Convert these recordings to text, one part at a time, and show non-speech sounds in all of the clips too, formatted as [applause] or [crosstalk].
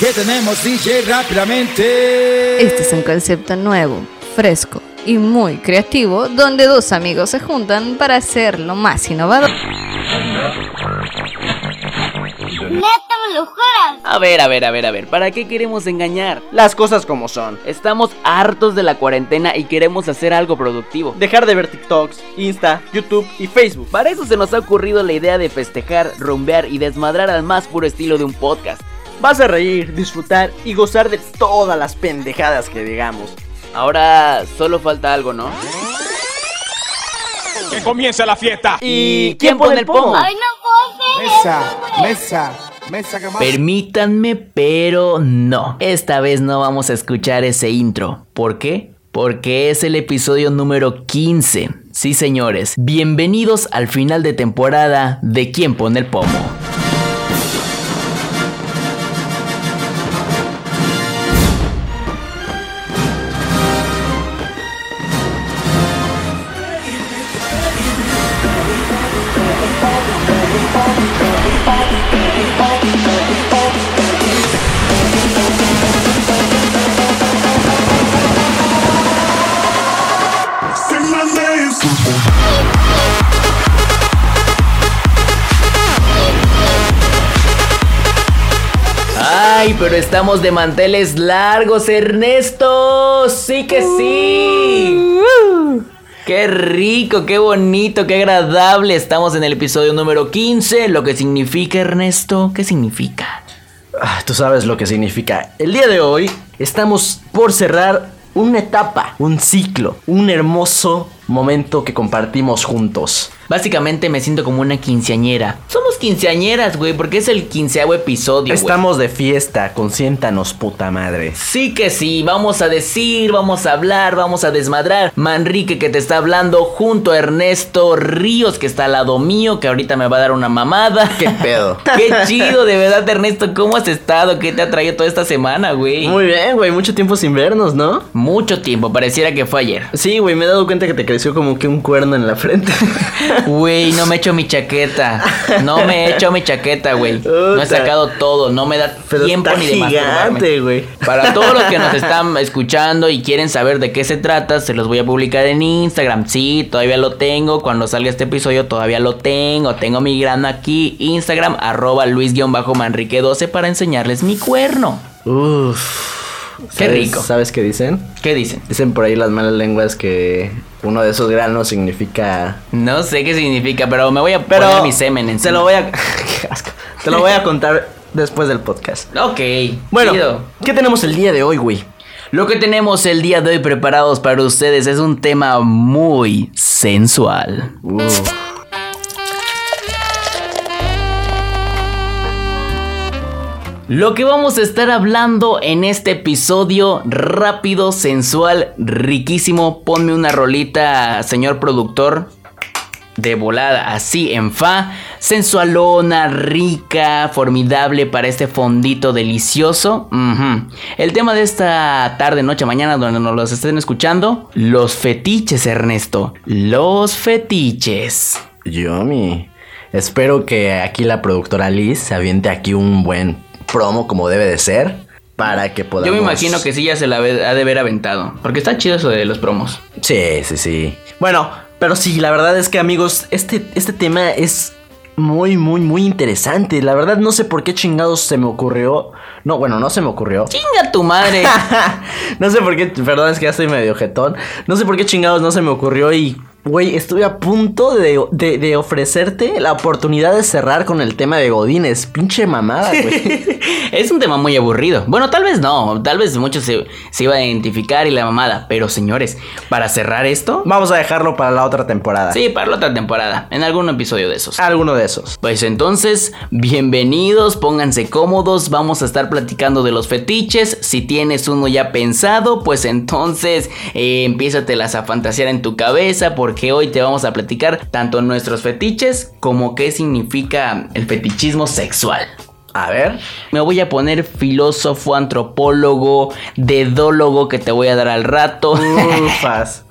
¿Qué tenemos, DJ? Rápidamente. Este es un concepto nuevo, fresco y muy creativo, donde dos amigos se juntan para hacer lo más innovador. Neta, me lo juras. A ver, a ver, a ver, a ver, ¿para qué queremos engañar? Las cosas como son. Estamos hartos de la cuarentena y queremos hacer algo productivo. Dejar de ver TikToks, Insta, YouTube y Facebook. Para eso se nos ha ocurrido la idea de festejar, rumbear y desmadrar al más puro estilo de un podcast. Vas a reír, disfrutar y gozar de todas las pendejadas que digamos. Ahora solo falta algo, ¿no? ¡Que comience la fiesta! ¿Y quién pone el pomo? Ay, no Mesa, mesa, mesa que más. Permítanme, pero no. Esta vez no vamos a escuchar ese intro. ¿Por qué? Porque es el episodio número 15. Sí, señores. Bienvenidos al final de temporada de ¿Quién pone el pomo? Estamos de manteles largos, Ernesto. Sí que sí. Qué rico, qué bonito, qué agradable. Estamos en el episodio número 15. Lo que significa, Ernesto, ¿qué significa? Ah, tú sabes lo que significa. El día de hoy estamos por cerrar una etapa, un ciclo, un hermoso momento que compartimos juntos. Básicamente me siento como una quinceañera. Somos quinceañeras, güey, porque es el quinceavo episodio. Estamos de fiesta, consiéntanos, puta madre. Sí que sí, vamos a decir, vamos a hablar, vamos a desmadrar. Manrique que te está hablando junto a Ernesto Ríos que está al lado mío, que ahorita me va a dar una mamada. ¿Qué pedo? [laughs] Qué chido, de verdad, Ernesto, ¿cómo has estado? ¿Qué te ha traído toda esta semana, güey? Muy bien, güey, mucho tiempo sin vernos, ¿no? Mucho tiempo, pareciera que fue ayer. Sí, güey, me he dado cuenta que te creció como que un cuerno en la frente. [laughs] Güey, no me he hecho mi chaqueta. No me he hecho mi chaqueta, güey. No he sacado todo, no me da Pero tiempo está ni de gigante, güey. Para [laughs] todos los que nos están escuchando y quieren saber de qué se trata, se los voy a publicar en Instagram. Sí, todavía lo tengo. Cuando salga este episodio todavía lo tengo. Tengo mi grano aquí. Instagram, arroba luis-manrique12 para enseñarles mi cuerno. Uf. Qué ¿Sabes- rico. ¿Sabes qué dicen? ¿Qué dicen? Dicen por ahí las malas lenguas que uno de esos granos significa. No sé qué significa, pero me voy a Pero poner mi semen en Te lo voy a. [laughs] Qué asco. Te lo voy a contar después del podcast. Ok. Bueno, chido. ¿qué tenemos el día de hoy, güey? Lo que tenemos el día de hoy preparados para ustedes es un tema muy sensual. Uf. Lo que vamos a estar hablando en este episodio rápido, sensual, riquísimo. Ponme una rolita, señor productor. De volada, así en fa. Sensualona, rica, formidable para este fondito delicioso. El tema de esta tarde, noche, mañana, donde nos los estén escuchando. Los fetiches, Ernesto. Los fetiches. Yummy. Espero que aquí la productora Liz se aviente aquí un buen promo como debe de ser. Para que podamos. Yo me imagino que sí ya se la ha de haber aventado. Porque está chido eso de los promos. Sí, sí, sí. Bueno, pero sí, la verdad es que amigos, este, este tema es muy, muy, muy interesante. La verdad no sé por qué chingados se me ocurrió. No, bueno, no se me ocurrió. ¡Chinga tu madre! [laughs] no sé por qué, perdón, es que ya estoy medio jetón. No sé por qué chingados no se me ocurrió y, güey, estuve a punto de, de- de ofrecerte la oportunidad de cerrar con el tema de Godines. Pinche mamada, güey. [laughs] es un tema muy aburrido. Bueno, tal vez no. Tal vez muchos se, se iba a identificar y la mamada. Pero señores, para cerrar esto. Vamos a dejarlo para la otra temporada. Sí, para la otra temporada. En algún episodio de esos. Alguno de esos. Pues entonces, bienvenidos, pónganse cómodos, vamos a estar platicando de los fetiches. Si tienes uno ya pensado, pues entonces eh, empiézatelas a fantasear en tu cabeza porque hoy te vamos a platicar tanto nuestros fetiches como qué significa el fetichismo sexual. A ver. Me voy a poner filósofo, antropólogo, dedólogo que te voy a dar al rato. Ufas. [laughs]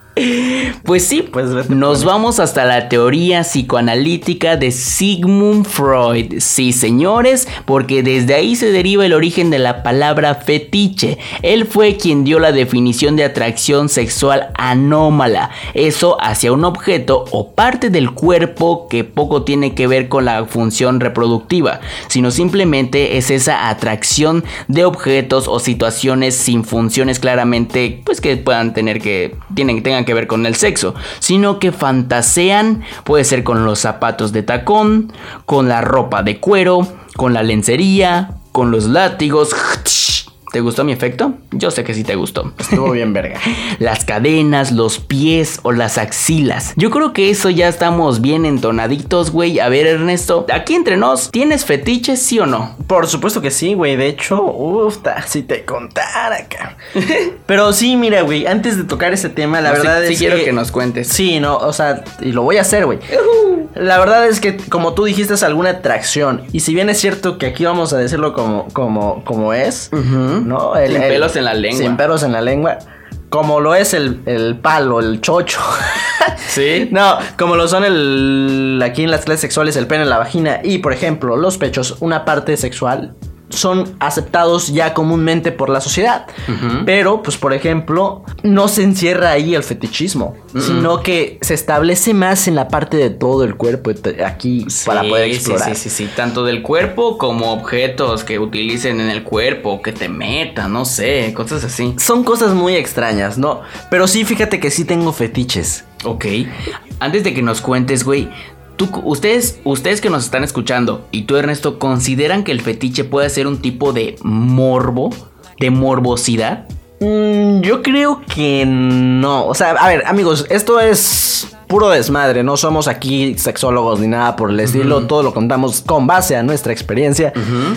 Pues sí, Pues nos vamos hasta la teoría psicoanalítica de Sigmund Freud. Sí, señores, porque desde ahí se deriva el origen de la palabra fetiche. Él fue quien dio la definición de atracción sexual anómala. Eso hacia un objeto o parte del cuerpo que poco tiene que ver con la función reproductiva, sino simplemente es esa atracción de objetos o situaciones sin funciones claramente pues que puedan tener que tienen tengan que ver con el sexo, sino que fantasean, puede ser con los zapatos de tacón, con la ropa de cuero, con la lencería, con los látigos. ¿Te gustó mi efecto? Yo sé que sí te gustó. Estuvo bien verga. [laughs] Las cadenas, los pies o las axilas. Yo creo que eso ya estamos bien entonaditos, güey. A ver, Ernesto, aquí entre nos, ¿tienes fetiches, sí o no? Por supuesto que sí, güey. De hecho, uff, si te contara acá. [laughs] Pero sí, mira, güey, antes de tocar ese tema, la No, sí- verdad sí es quiero que... que nos cuentes. Sí, no, o sea, y lo voy a hacer, güey. La verdad es que, como tú dijiste, es alguna atracción. Y si bien es cierto que aquí vamos a decirlo como, como, como es, ¿no? El- Sin el- pelos en la lengua. Sin pelos en la lengua. Como lo es el, el palo, el chocho. [laughs] Sí. No, como lo son el aquí en las clases sexuales el pene, la vagina y por ejemplo los pechos, una parte sexual son aceptados ya comúnmente por la sociedad. Pero, pues, por ejemplo, no se encierra ahí el fetichismo, sino que se establece más en la parte de todo el cuerpo aquí para Sí, poder sí, explorar. Sí, sí, sí, tanto del cuerpo como objetos que utilicen en el cuerpo, que te metan, no sé, cosas así. Son cosas muy extrañas, ¿no? Pero sí, fíjate que sí tengo fetiches. Ok. Antes de que nos cuentes, güey, ustedes, ustedes que nos están escuchando y tú, Ernesto, ¿consideran que el fetiche puede ser un tipo de morbo? ¿De morbosidad? Mm, yo creo que no. O sea, a ver, amigos, esto es puro desmadre. No somos aquí sexólogos ni nada por el estilo. Todo lo contamos con base a nuestra experiencia.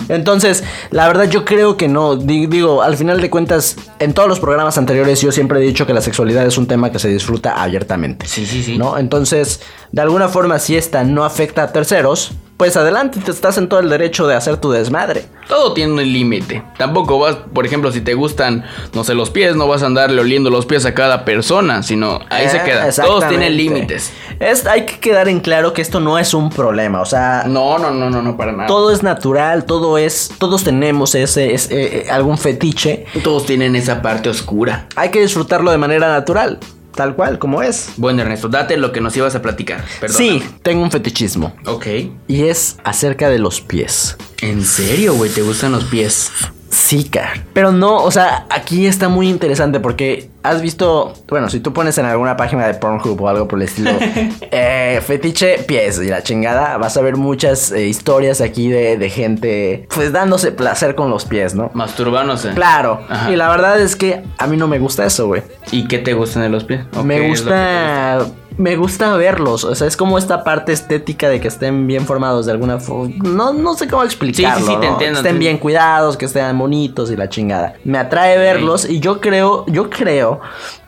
Entonces, la verdad, yo creo que no. Di- Digo, al final de cuentas, en todos los programas anteriores, yo siempre he dicho que la sexualidad es un tema que se disfruta abiertamente. Sí, sí, sí. ¿No? Entonces, de alguna forma, si esta no afecta a terceros, pues adelante, te estás en todo el derecho de hacer tu desmadre. Todo tiene un límite. Tampoco vas, por ejemplo, si te gustan, no sé, los pies, no vas a andarle oliendo los pies a cada persona, sino ahí se Eh, queda. Todos tienen límites. Es, hay que quedar en claro que esto no es un problema. O sea, No, no, no, no, no, para nada. todo es natural, todo es. Todos tenemos ese, ese, eh, algún fetiche. Todos tienen esa parte oscura. Hay que disfrutarlo de manera natural, tal cual, como es. Bueno, Ernesto, date lo que nos ibas a platicar. Sí, tengo un fetichismo. Ok. Y es acerca de los pies. ¿En serio, güey? ¿Te gustan los pies? Sí, cara. Pero no, o sea, aquí está muy interesante porque has visto, bueno, si tú pones en alguna página de Pornhub o algo por el estilo, [laughs] eh, fetiche pies y la chingada, vas a ver muchas eh, historias aquí de, de gente, pues dándose placer con los pies, ¿no? Masturbándose. Claro. Ajá. Y la verdad es que a mí no me gusta eso, güey. ¿Y qué te gustan de los pies? ¿O qué Me lo gusta. Me gusta verlos, o sea, es como esta parte estética de que estén bien formados de alguna forma. No, no sé cómo explicarlo. sí, te ¿no? entiendo, Que estén bien cuidados, que estén bonitos y la chingada. Me atrae verlos y yo creo, yo creo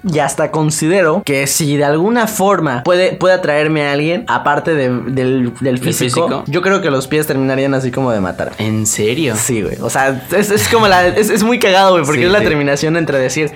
y hasta considero que si de alguna forma puede, puede atraerme a alguien, aparte de- del, del físico, físico? yo creo que los pies terminarían así como de matar. te- ¿En serio? Sí, güey. O sea, es, es como la. Es, es muy cagado, güey, porque Sí, es la sí. terminación entre decir.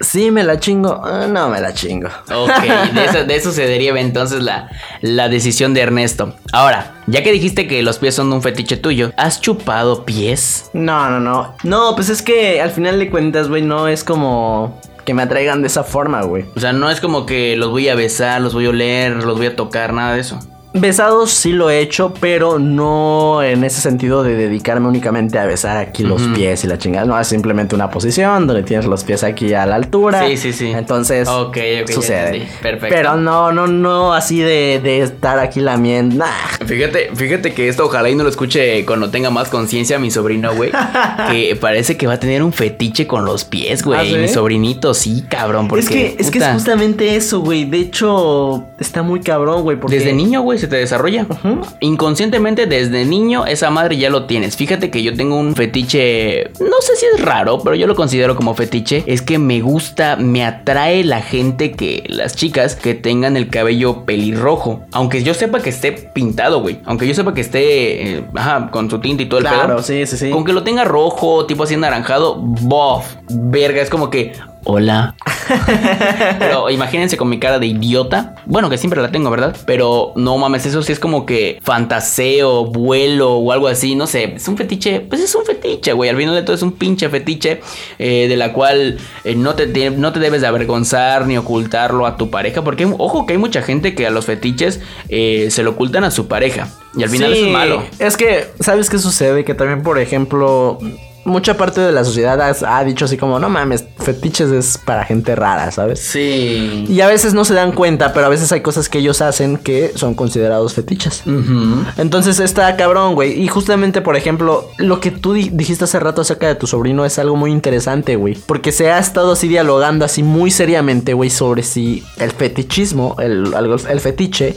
Sí, me la chingo. ah, no, me la chingo. Ok, de [laughs] eso, de eso se deriva entonces la, la decisión de Ernesto. Ahora, ya que dijiste que los pies son un fetiche tuyo, ¿has chupado pies? No, no, no. No, pues es que al final de cuentas, güey, no es como que me atraigan de esa forma, güey. O sea, no es como que los voy a besar, los voy a oler, los voy a tocar, nada de eso. Besados sí lo he hecho, pero no en ese sentido de dedicarme únicamente a besar aquí los pies y la chingada. No, es simplemente una posición donde tienes los pies aquí a la altura. Sí, sí, sí. Entonces, Ok, ok, ya sucede. Perfecto. Pero no, no, no así de, de estar aquí lamiendo. Nah. Fíjate, fíjate que esto ojalá y no lo escuche cuando tenga más conciencia mi sobrino, güey. [laughs] que parece que va a tener un fetiche con los pies, güey. ¿Ah, sí? Mi sobrinito, sí, cabrón. Porque, es que, es que es justamente eso, güey. De hecho, está muy cabrón, güey. Porque... Desde niño, güey, se te desarrolla. Inconscientemente, desde niño, esa madre ya lo tienes. Fíjate que yo tengo un fetiche. No sé si es raro, pero yo lo considero como fetiche. Es que me gusta, me atrae la gente que. Las chicas que tengan el cabello pelirrojo. Aunque yo sepa que esté pintado, güey. Aunque yo sepa que esté. eh, ajá, con su tinta y todo el Claro, pedo. sí, sí, sí. Con que lo tenga rojo, tipo así anaranjado, bof, verga, es como que, hola, [laughs] Pero imagínense con mi cara de idiota. Bueno, que siempre la tengo, ¿verdad? Pero no mames, eso sí es como que fantaseo, vuelo o algo así. No sé, es un fetiche. Pues es un fetiche, güey. Al final de todo es un pinche fetiche eh, de la cual eh, no, te, te- no te debes de avergonzar ni ocultarlo a tu pareja. Porque, ojo, que hay mucha gente que a los fetiches eh, se lo ocultan a su pareja. Y al final Sí, eso es malo. Es que, ¿sabes qué sucede? Que también, por ejemplo, mucha parte de la sociedad ha, dicho así como, no mames, fetiches es para gente rara, ¿sabes? Sí. Y a veces no se dan cuenta, pero a veces hay cosas que ellos hacen que son considerados fetiches. Entonces está cabrón, güey. Y justamente, por ejemplo, lo que tú di- dijiste hace rato acerca de tu sobrino es algo muy interesante, güey. Porque se ha estado así dialogando así muy seriamente, güey, sobre si el fetichismo, el, el fetiche,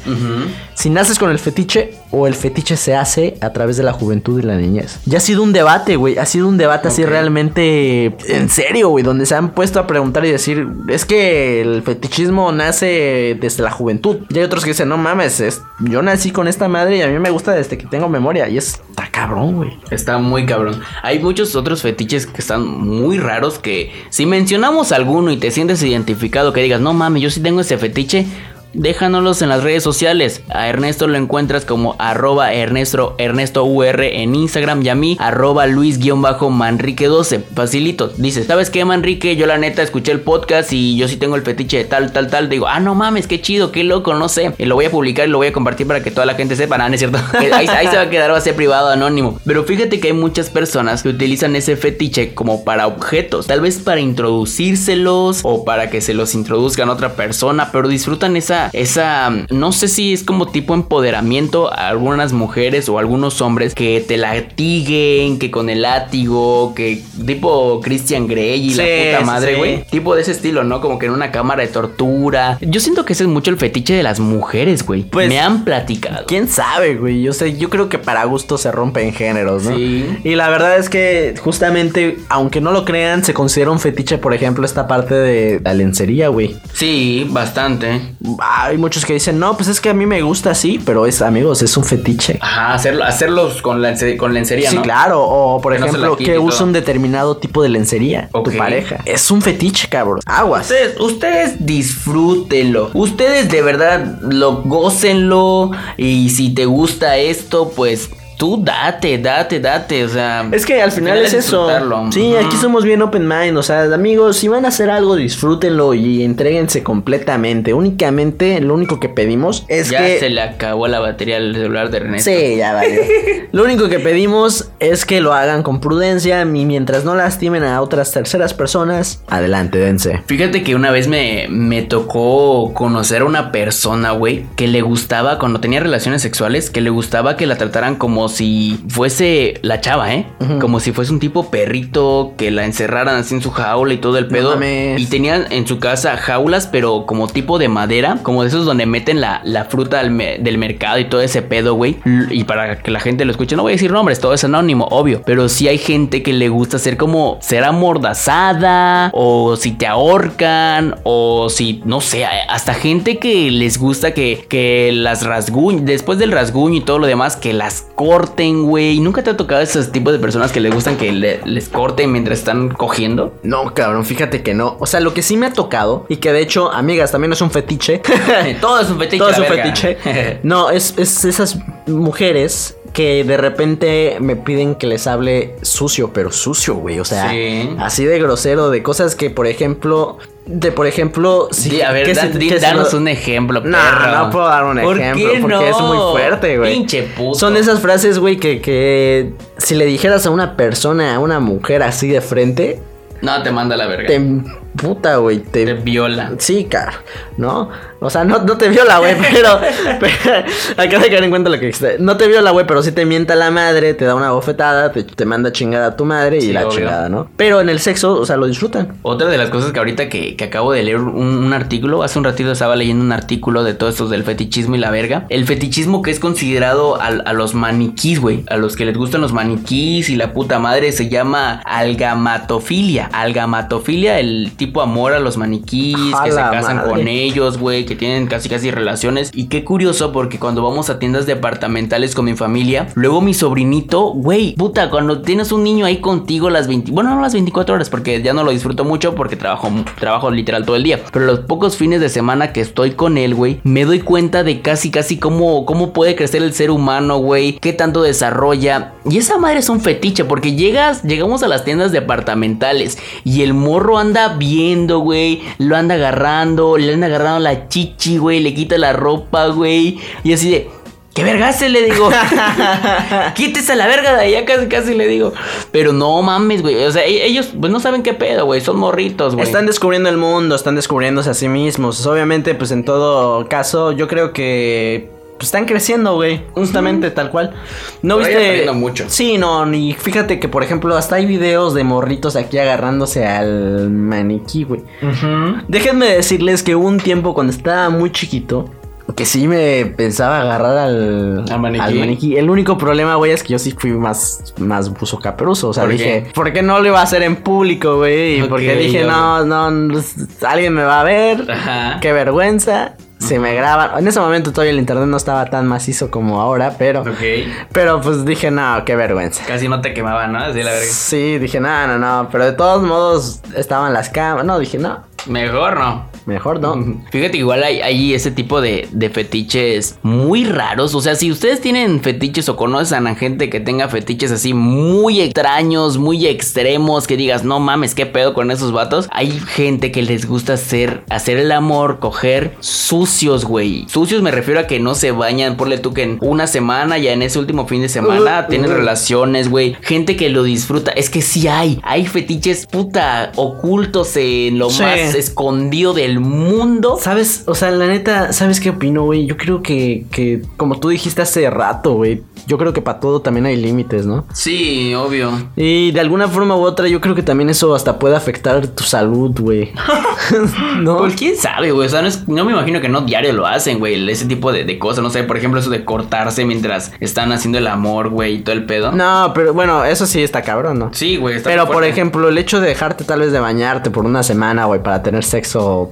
si naces con el fetiche o el fetiche se hace a través de la juventud y la niñez. Ya ha sido un debate, güey. Ha sido un debate así realmente en serio, güey. Donde se han puesto a preguntar y decir, es que el fetichismo nace desde la juventud. Y hay otros que dicen, no mames, es, yo nací con esta madre y a mí me gusta desde que tengo memoria. Y es, está cabrón, güey. Está muy cabrón. Hay muchos otros fetiches que están muy raros que si mencionamos alguno y te sientes identificado, que digas, no mames, yo sí tengo ese fetiche. Déjanoslos en las redes sociales. A Ernesto lo encuentras como arroba Ernesto, Ernesto UR en Instagram y a mí arroba Luis-Manrique12. Facilito. Dices, ¿sabes qué, Manrique? Yo la neta escuché el podcast y yo sí tengo el fetiche de tal, tal, tal. Digo, ah, no mames, qué chido, qué loco, no sé. Y lo voy a publicar y lo voy a compartir para que toda la gente sepa. Nada, no es cierto. [laughs] ahí, ahí se va a quedar, va a ser privado, anónimo. Pero fíjate que hay muchas personas que utilizan ese fetiche como para objetos. Tal vez para introducírselos o para que se los introduzcan a otra persona. Pero disfrutan esa, esa, no sé si es como tipo empoderamiento a algunas mujeres o algunos hombres que te latiguen, que con el látigo, que tipo Christian Grey y la Sí, puta sí, madre, sí. güey. Tipo de ese estilo, ¿no? Como que en una cámara de tortura. Yo siento que ese es mucho el fetiche de las mujeres, güey. Pues, Me han platicado. ¿Quién sabe, güey? Yo sé, yo creo que para gusto se rompen géneros, ¿no? Sí. Y la verdad es que justamente, aunque no lo crean, se considera un fetiche, por ejemplo, esta parte de la lencería, güey. Sí, bastante. Hay muchos que dicen, no, pues es que a mí me gusta así, pero es, amigos, es un fetiche. Ajá, hacerlo, hacerlos con, con lencería, Sí, ¿no? claro. O, por Que ejemplo, que usa un determinado tipo de lencería Ok. tu pareja. Es un fetiche, cabrón. Aguas. Ustedes, ustedes disfrútenlo. Ustedes de verdad lo gócenlo. Y si te gusta esto, pues tú date, date, date. O sea, Es que al final es eso. Sí, aquí somos bien open mind. O sea, amigos, si van a hacer algo, disfrútenlo y entréguense completamente. Únicamente, lo único que pedimos es ya que. se le acabó la batería al celular de Ernesto. Sí, ya valió. [laughs] Lo único que pedimos es que lo hagan con prudencia y mientras no lastimen a otras terceras personas, adelante, dense. Fíjate que una vez me, me tocó conocer a una persona, güey, que le gustaba, cuando tenía relaciones sexuales, que le gustaba que la trataran como si fuese la chava, ¿eh? Como si fuese un tipo perrito, que la encerraran así en su jaula y todo el pedo. y tenían en su casa jaulas, pero como tipo de madera, como de esos donde meten la, la fruta del, me- del mercado y todo ese pedo, güey. Y para que la gente lo escuche, no voy a decir nombres, todo es anónimo, obvio. Pero sí hay gente que le gusta ser como ser amordazada, o si te ahorcan, o si, no sé, hasta gente que les gusta que, que las rasguñen, después del rasguño y todo lo demás, que las corten, güey. ¿Nunca te ha tocado esos tipos de personas que les gustan que le- les corten mientras están cogiendo? No, cabrón, fíjate que no. O sea, lo que sí me ha tocado, y que de hecho, amigas, también es un fetiche. [laughs] Todo es un fetiche. Todo es un verga. fetiche. [laughs] No, es, es esas mujeres que de repente me piden que les hable sucio, pero sucio, güey. O sea, Sí. así de grosero, de cosas que, por ejemplo, de por ejemplo, si Sí, a ver, da- si- danos lo- un ejemplo, No, perro. no puedo dar un ¿Por ejemplo qué porque no? es muy fuerte, güey. Pinche puto. Son esas frases, güey, que, que si le dijeras a una persona, a una mujer así de frente, No, te manda la verga. te puta, güey, te, Te viola. Sí, caro, ¿no? O sea, no, no te viola, güey, [laughs] pero, pero acá de caer en cuenta lo que. No te viola, güey, pero sí te mienta la madre, te da una bofetada, te, te manda chingada a tu madre y la obvio. chingada, ¿no? Pero en el sexo, o sea, lo disfrutan. Otra de las cosas que ahorita que, que acabo de leer un, un artículo, hace un ratito estaba leyendo un artículo de todo esto del fetichismo y la verga. El fetichismo que es considerado al- a, los maniquís, güey. A los que les gustan los maniquís y la puta madre se llama algamatofilia. Algamatofilia, el tipo amor a los maniquís, A que se casan madre. con ellos, güey, que tienen casi casi relaciones. Y qué curioso porque cuando vamos a tiendas departamentales con mi familia, luego mi sobrinito, güey, puta, cuando tienes un niño ahí contigo las 20, bueno, no las 24 horas porque ya no lo disfruto mucho porque trabajo trabajo literal todo el día, pero los pocos fines de semana que estoy con él, güey, me doy cuenta de casi casi cómo cómo puede crecer el ser humano, güey, qué tanto desarrolla. Y esa madre es un fetiche porque llegas llegamos a las tiendas departamentales y el morro anda viendo, güey, lo anda agarrando, le anda agarrando la chichi, güey, le quita la ropa, güey, y así de ¿Qué verga se le digo? [laughs] Quítese la verga de allá, casi casi le digo. Pero no mames, güey. O sea, e- ellos pues no saben qué pedo, güey. Son morritos, güey. Están descubriendo el mundo, están descubriéndose a sí mismos. Obviamente, pues en todo caso, yo creo que pues, están creciendo, güey. Justamente tal cual. ¿No Pero viste? mucho. Sí, no, ni fíjate que, por ejemplo, hasta hay videos de morritos aquí agarrándose al maniquí, güey. Déjenme decirles que hubo un tiempo cuando estaba muy chiquito. Que sí me pensaba agarrar al, Al maniquí. El único problema, güey, es que yo sí fui más, más buzo caperuso. O sea, ¿Por dije, qué? ¿por qué no lo iba a hacer en público, güey? Y Ok, porque dije, no, no, no, alguien me va a ver. Ajá. Qué vergüenza. Se me graban. En ese momento todavía el internet no estaba tan macizo como ahora, pero. Ok. Pero pues dije, no, qué vergüenza. Casi no te quemaban, ¿no? Así la verga. Sí, dije, no, no, no. Pero de todos modos estaban las cámaras. No, dije, no, Mejor no. Mejor no. [laughs] Fíjate, igual hay, hay ese tipo de, de fetiches muy raros. O sea, si ustedes tienen fetiches o conocen a gente que tenga fetiches así muy extraños, muy extremos, que digas, no mames, qué pedo con esos vatos. Hay gente que les gusta hacer, hacer el amor, coger sucios, güey. Sucios me refiero a que no se bañan. Ponle tú que en una semana, ya en ese último fin de semana, Uh, [laughs] tienen uh. relaciones, güey. Gente que lo disfruta. Es que sí hay. Hay fetiches, puta, ocultos en lo Sí. más escondido del mundo. ¿Sabes? O sea, la neta, ¿sabes qué opino, güey? Yo creo que, que, como tú dijiste hace rato, güey, yo creo que para todo también hay límites, ¿no? Sí, obvio. Y de alguna forma u otra, yo creo que también eso hasta puede afectar tu salud, güey. [laughs] [laughs] ¿No? Pues quién sabe, güey. O sea, no, es- no me imagino que no diario lo hacen, güey. Ese tipo de, de cosas. No sé, por ejemplo, eso de cortarse mientras están haciendo el amor, güey, y todo el pedo. No, pero bueno, eso sí está cabrón, ¿no? Sí, güey. está Pero por ejemplo, el hecho de dejarte tal vez de bañarte por una semana, güey, para tener sexo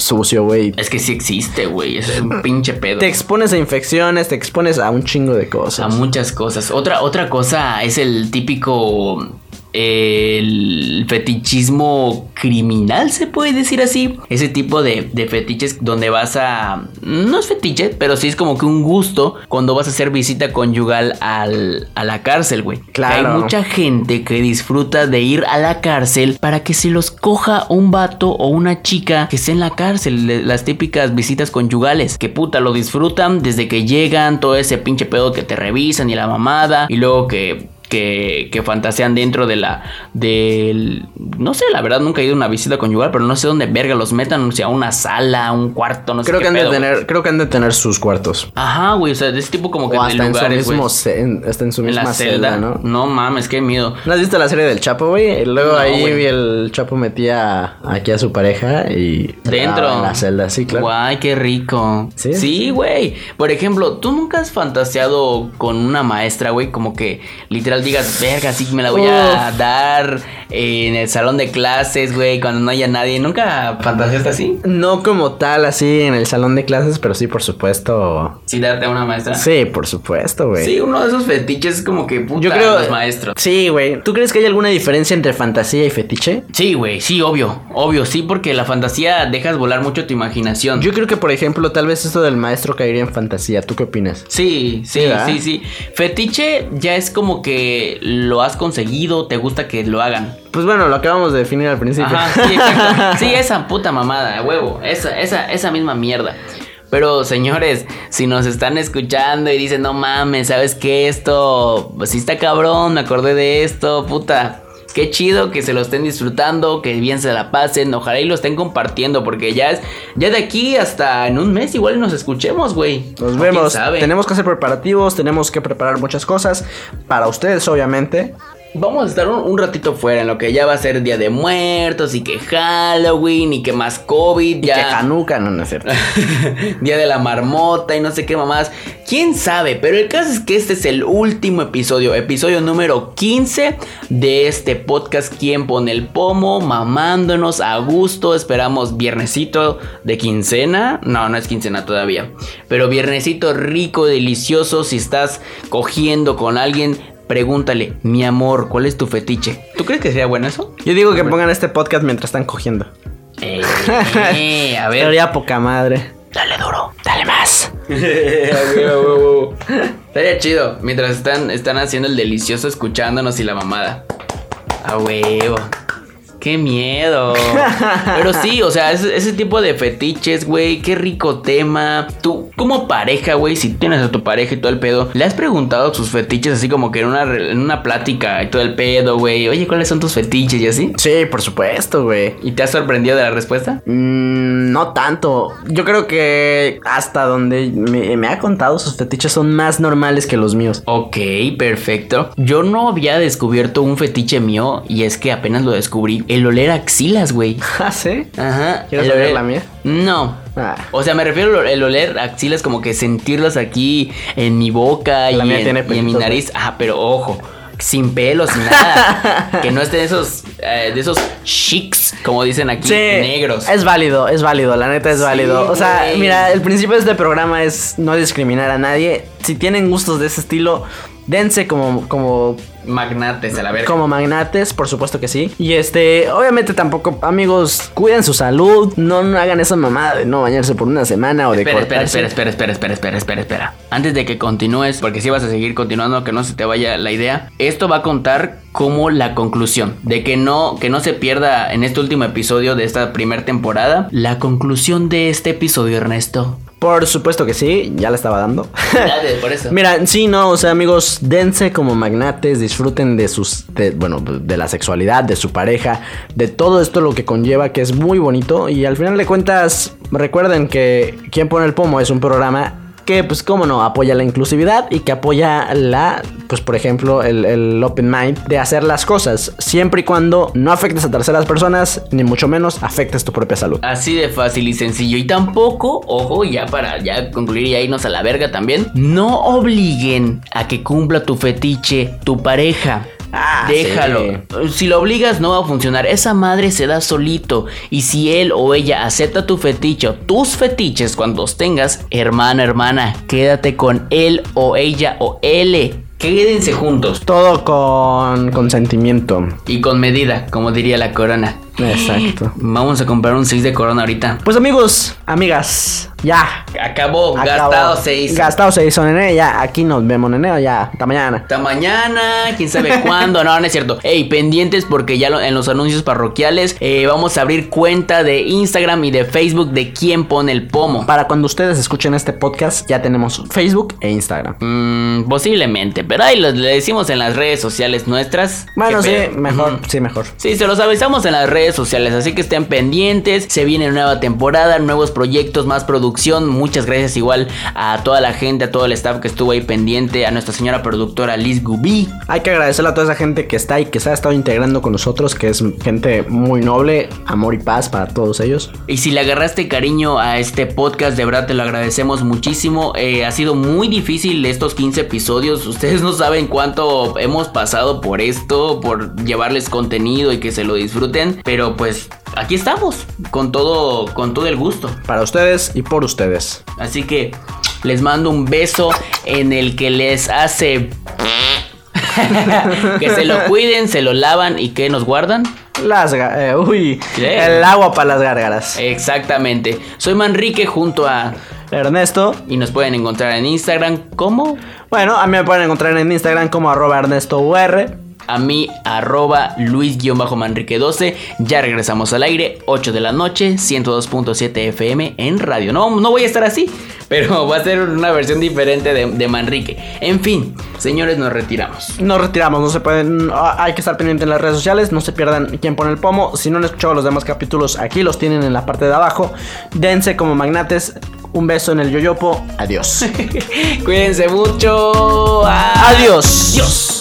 sucio, güey. Es que sí existe, güey. Es un [laughs] pinche pedo. Te expones a infecciones, te expones a un chingo de cosas. A muchas cosas. Otra, otra cosa es el típico. El fetichismo criminal, se puede decir así. Ese tipo de, de fetiches donde vas a. No es fetiche, pero sí es como que un gusto cuando vas a hacer visita conyugal al, a la cárcel, güey. Claro. Hay mucha gente que disfruta de ir a la cárcel para que se los coja un vato o una chica que esté en la cárcel. Las típicas visitas conyugales. Que puta, lo disfrutan desde que llegan, todo ese pinche pedo que te revisan y la mamada. Y luego que. Que, que fantasean dentro de la. Del. No sé, la verdad nunca he ido a una visita conyugal, pero no sé dónde verga los metan. O sea, una sala, un cuarto, no sé Creo qué que han pedo, güey. tener, creo que han de tener sus cuartos. Ajá, güey. O sea, de ese tipo como que O de hasta en su lugares, mismo en- hasta en su En misma la celda, celda, ¿no? No mames, qué miedo. ¿No has visto la serie del Chapo, güey? Luego No, ahí güey. el Chapo metía aquí a su pareja y... Dentro. En la celda, sí, claro. Guay, qué rico. Sí. Sí, güey. Por ejemplo, ¿tú nunca has fantaseado con una maestra, güey? Como que literal digas, verga, sí me la voy a dar en el salón de clases, güey, cuando no haya nadie. ¿Nunca fantaseaste así? No como tal, así en el salón de clases, pero sí, por supuesto. Sí, darte a una maestra. Sí, por supuesto, güey. Sí, uno de esos fetiches es como que puta Yo creo... los maestros. Sí, güey. ¿Tú crees que hay alguna diferencia entre fantasía y fetiche? Sí, güey, sí, obvio. Obvio, sí, porque la fantasía dejas volar mucho tu imaginación. Yo creo que, por ejemplo, tal vez esto del maestro caería en fantasía. ¿Tú qué opinas? Sí, sí, sí, sí. Fetiche ya es como que lo has conseguido, te gusta que lo hagan. Pues bueno, lo acabamos de definir al principio. Ajá, sí, exacto. Sí, [laughs] esa puta mamada, huevo. Esa, esa, esa misma mierda. Pero señores, si nos están escuchando y dicen, no mames, ¿sabes qué? Esto, pues sí está cabrón, me acordé de esto, puta. Qué chido que se lo estén disfrutando, que bien se la pasen, ojalá y lo estén compartiendo, porque ya es, ya de aquí hasta en un mes igual nos escuchemos, güey. Nos vemos. Tenemos que hacer preparativos, tenemos que preparar muchas cosas para ustedes, obviamente. Vamos a estar un, un ratito fuera en lo que ya va a ser Día de Muertos y que Halloween y que más COVID. Y ya. que Hanukkah, no, no es cierto. [laughs] Día de la marmota y no sé qué mamás. ¿Quién sabe? Pero el caso es que este es el último episodio, episodio número 15 de este podcast ¿Quién pone el pomo? Mamándonos a gusto. Esperamos viernesito de quincena. No, no es quincena todavía. Pero viernesito rico, delicioso. Si estás cogiendo con alguien, pregúntale, mi amor, ¿cuál es tu fetiche? ¿Tú crees que sería bueno eso? Yo digo que pongan este podcast mientras están cogiendo. Eh, [laughs] eh, a ver. Sería poca madre. Dale duro. Dale más. [laughs] [laughs] Estaría chido. Mientras están, están haciendo el delicioso escuchándonos y la mamada. A huevo. Qué miedo. [laughs] Pero sí, o sea, ese, ese tipo de fetiches, güey. Qué rico tema. Tú, como pareja, güey, si tienes a tu pareja y todo el pedo, ¿le has preguntado sus fetiches así como que en una, en una plática y todo el pedo, güey? Oye, ¿cuáles son tus fetiches y así? Sí, por supuesto, güey. ¿Y te has sorprendido de la respuesta? Mm, no tanto. Yo creo que hasta donde me, me ha contado sus fetiches son más normales que los míos. Ok, perfecto. Yo no había descubierto un fetiche mío y es que apenas lo descubrí. El oler axilas, güey. [laughs] ¿Ah, sí? Ajá. ¿Quieres el oler oler- la mía? No. Ah. O sea, me refiero al oler axilas como que sentirlas aquí en mi boca La y, mía en, tiene y en mi nariz. Ah, pero ojo. Sin pelos, sin nada. [laughs] que no estén esos, eh, de esos chics, como dicen aquí, Sí, negros. Es válido, es válido, la neta es Sí, válido. O sea, güey. mira, el principio de este programa es no discriminar a nadie. Si tienen gustos de ese estilo, dense como, como, Magnates a la verga. como magnates, por supuesto que sí. Y este, obviamente tampoco, amigos, cuiden su salud. No, no hagan esa mamada de no bañarse por una semana o de Espera, cortarse. espera, espera, espera, espera, espera, espera, espera. Antes de que continúes, porque si vas a seguir continuando, que no se te vaya la idea, esto va a contar como la conclusión, de que no, que no se pierda en este último episodio de esta primera temporada, la conclusión de este episodio, Ernesto. Por supuesto que sí, ya la estaba dando. Dale, por eso. [laughs] Mira, sí, no, o sea, amigos, dense como magnates, disfruten de sus, de, bueno, de la sexualidad, de su pareja, de todo esto lo que conlleva, que es muy bonito. Y al final de cuentas, recuerden que Quien pone el pomo es un programa que, pues, cómo no, apoya la inclusividad y que apoya la, pues, por ejemplo, el, open mind de hacer las cosas, siempre y cuando no afectes a terceras personas, ni mucho menos afectes tu propia salud. Así de fácil y sencillo. Y tampoco, ojo, ya para ya concluir y irnos a la verga también, no obliguen a que cumpla tu fetiche, tu pareja. Ah, Déjalo. Si lo obligas no va a funcionar. Esa madre se da solito. Y si él o ella acepta tu fetiche o tus fetiches cuando los tengas, hermana, hermana, quédate con él o ella o él. Quédense juntos. Todo con consentimiento. Y con medida, como diría la corona. Exacto. Vamos a comprar un 6 de corona ahorita. Pues amigos, amigas, ya. Acabó, acabó. gastado 6. Gastado se hizo, nene. Ya, aquí nos vemos, nene. Ya, hasta mañana. Hasta mañana, quién sabe [laughs] cuándo. No, no es cierto. Ey, pendientes porque ya lo- en los anuncios parroquiales eh, vamos a abrir cuenta de Instagram y de Facebook de quién pone el pomo. Para cuando ustedes escuchen este podcast, ya tenemos Facebook e Instagram. Mm, posiblemente, pero ahí lo- le decimos en las redes sociales nuestras. Bueno, ¿Qué sí, mejor, sí, mejor. Sí, se los avisamos en las redes sociales, así que estén pendientes. Se viene nueva temporada, nuevos proyectos, más producción. Muchas gracias igual a toda la gente, a todo el staff que estuvo ahí pendiente, a nuestra señora productora Liz Gubi. Hay que agradecerle a toda esa gente que está y que se ha estado integrando con nosotros, que es gente muy noble, amor y paz para todos ellos. Y si le agarraste cariño a este podcast, de verdad te lo agradecemos muchísimo. Eh, ha sido muy difícil estos 15 episodios. Ustedes no saben cuánto hemos pasado por esto, por llevarles contenido y que se lo disfruten. Pero pues aquí estamos, con todo, con todo el gusto. Para ustedes y por ustedes. Así que les mando un beso en el que les hace... [laughs] que se lo cuiden, se lo lavan y que nos guardan. Las eh, uy, el agua para las gárgaras. Exactamente. Soy Manrique junto a... Ernesto. Y nos pueden encontrar en Instagram como Bueno, a mí me pueden encontrar en Instagram como arroba Ernesto UR. A mí arroba Luis-Manrique12. Ya regresamos al aire, 8 de la noche, 102.7 FM en radio. No, no voy a estar así, pero [laughs] va a ser una versión diferente de, de Manrique. En fin, señores, nos retiramos. Nos retiramos, no se pueden. ah, Hay que estar pendiente en las redes sociales. No se pierdan quién pone el pomo. Si no han escuchado los demás capítulos, aquí los tienen en la parte de abajo. Dense como magnates. Un beso en el yoyopo. Adiós. [laughs] Cuídense mucho. Adiós. Adiós.